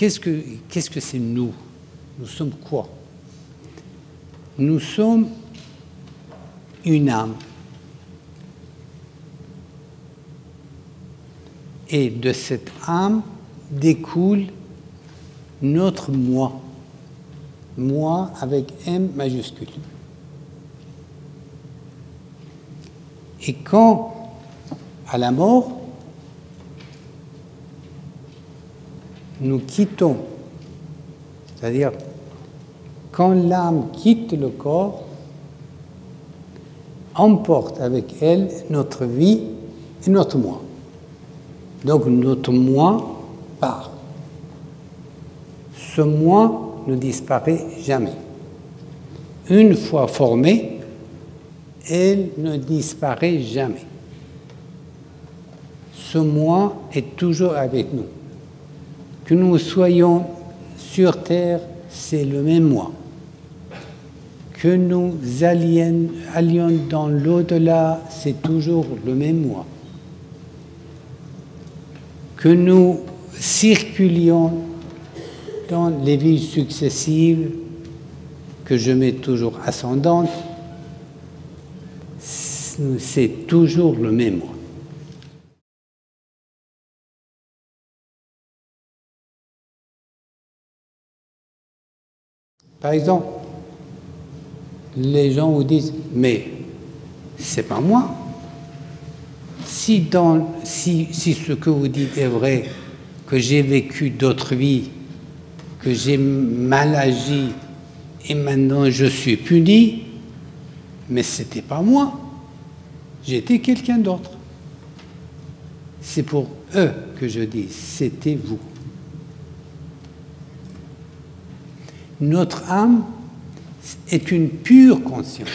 qu'est-ce que qu'est-ce que c'est nous? Nous sommes quoi? Nous sommes une âme. Et de cette âme découle notre moi. Moi avec M majuscule. Et quand, à la mort, nous quittons, c'est-à-dire quand l'âme quitte le corps, emporte avec elle notre vie et notre moi. Donc notre moi part. Ce moi ne disparaît jamais. Une fois formé, elle ne disparaît jamais. Ce moi est toujours avec nous. Que nous soyons sur Terre, c'est le même moi. Que nous allions, dans l'au-delà, c'est toujours le même moi. Que nous circulions dans les vies successives, que je mets toujours ascendantes, c'est toujours le même moi. Par exemple, les gens vous disent Mais c'est pas moi. Si, ce que vous dites est vrai, que j'ai vécu d'autres vies, que j'ai mal agi et maintenant je suis puni, mais c'était pas moi. J'étais quelqu'un d'autre. C'est pour eux que je dis, c'était vous. Notre âme est une pure conscience.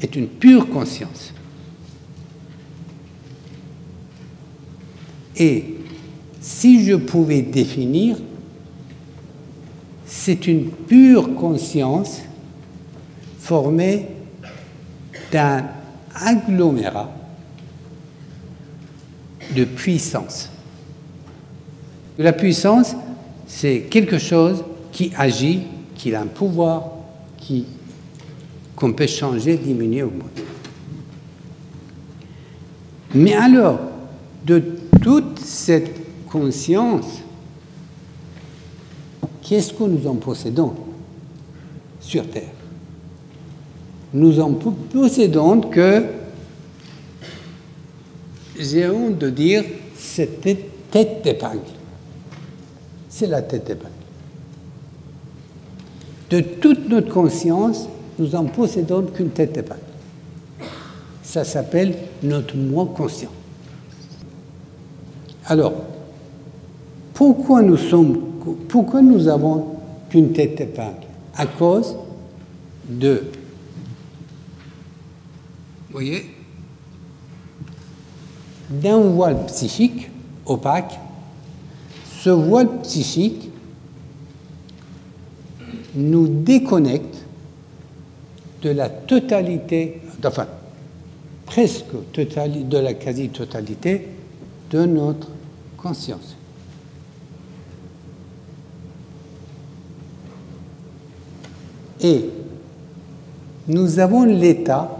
Est une pure conscience. Et si je pouvais définir, c'est une pure conscience formée d'un agglomérat de puissance. La puissance, c'est quelque chose qui agit, qui a un pouvoir, qui qu'on peut changer, diminuer au monde. Mais alors, de toute cette conscience, qu'est-ce que nous en possédons sur Terre? Nous en possédons que, j'ai honte de dire, c'était tête d'épingle. C'est la tête d'épingle. De toute notre conscience, nous en possédons qu'une tête d'épingle. Ça s'appelle notre moi conscient. Alors, pourquoi nous sommes, avons qu'une tête d'épingle À cause de vous voyez D'un voile psychique opaque, ce voile psychique nous déconnecte de la totalité, enfin presque totalité, de la quasi-totalité de notre conscience. Et nous avons l'état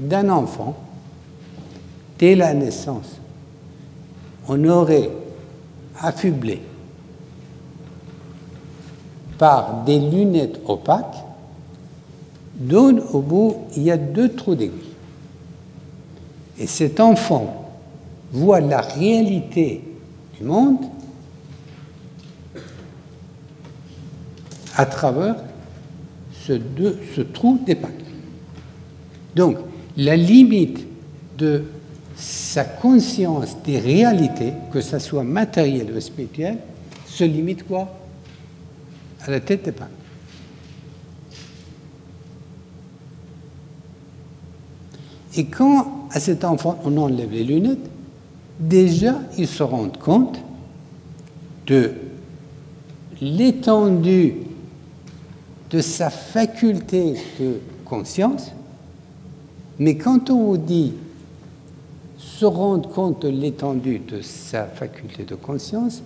d'un enfant, dès la naissance, on aurait affublé par des lunettes opaques, dont au bout il y a deux trous d'aiguille. Et cet enfant voit la réalité du monde à travers ce, trou d'épaque. Donc, la limite de sa conscience des réalités, que ce soit matériel ou spirituel, se limite quoi? À la tête des pas. Et quand à cet enfant on enlève les lunettes, déjà il se rend compte de l'étendue de sa faculté de conscience mais quand on vous dit se rendre compte de l'étendue de sa faculté de conscience,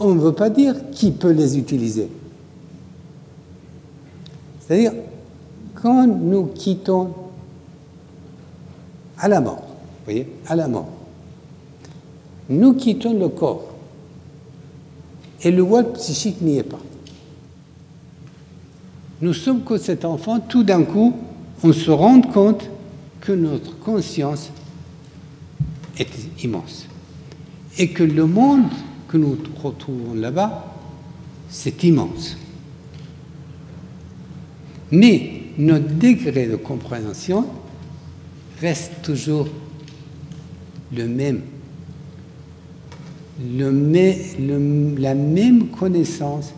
on ne veut pas dire qui peut les utiliser. C'est-à-dire, quand nous quittons à la mort, vous voyez, à la mort, nous quittons le corps et le voile psychique n'y est pas. Nous sommes que cet enfant, tout d'un coup, on se rend compte que notre conscience est immense et que le monde que nous retrouvons là-bas, c'est immense. Mais notre degré de compréhension reste toujours le même. La même connaissance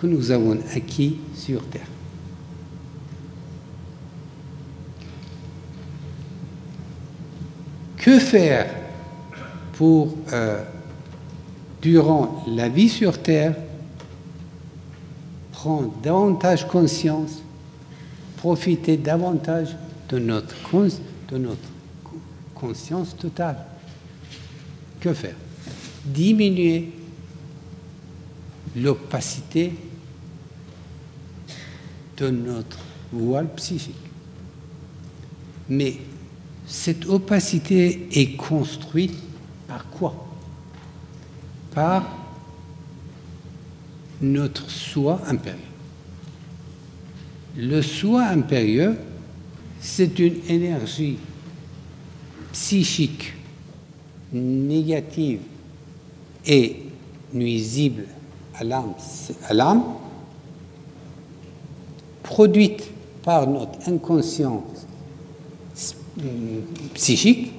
que nous avons acquis sur Terre. Que faire pour, euh, durant la vie sur Terre, prendre davantage conscience, profiter davantage de notre, conscience totale Que faire? Diminuer l'opacité de notre voile psychique. Mais cette opacité est construite par quoi? Par notre soi impérieux. Le soi impérieux, c'est une énergie psychique négative et nuisible à l'âme, produite par notre inconscience psychique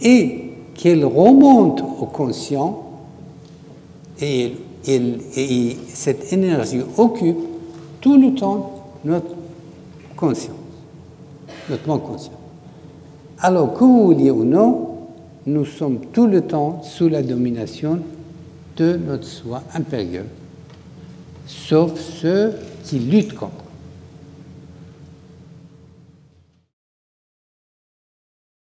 et qu'elle remonte au conscient et, et, cette énergie occupe tout le temps notre conscience, notre monde conscient. Alors que vous vouliez ou non, nous sommes tout le temps sous la domination de notre soi impérieux, sauf ceux qui luttent contre.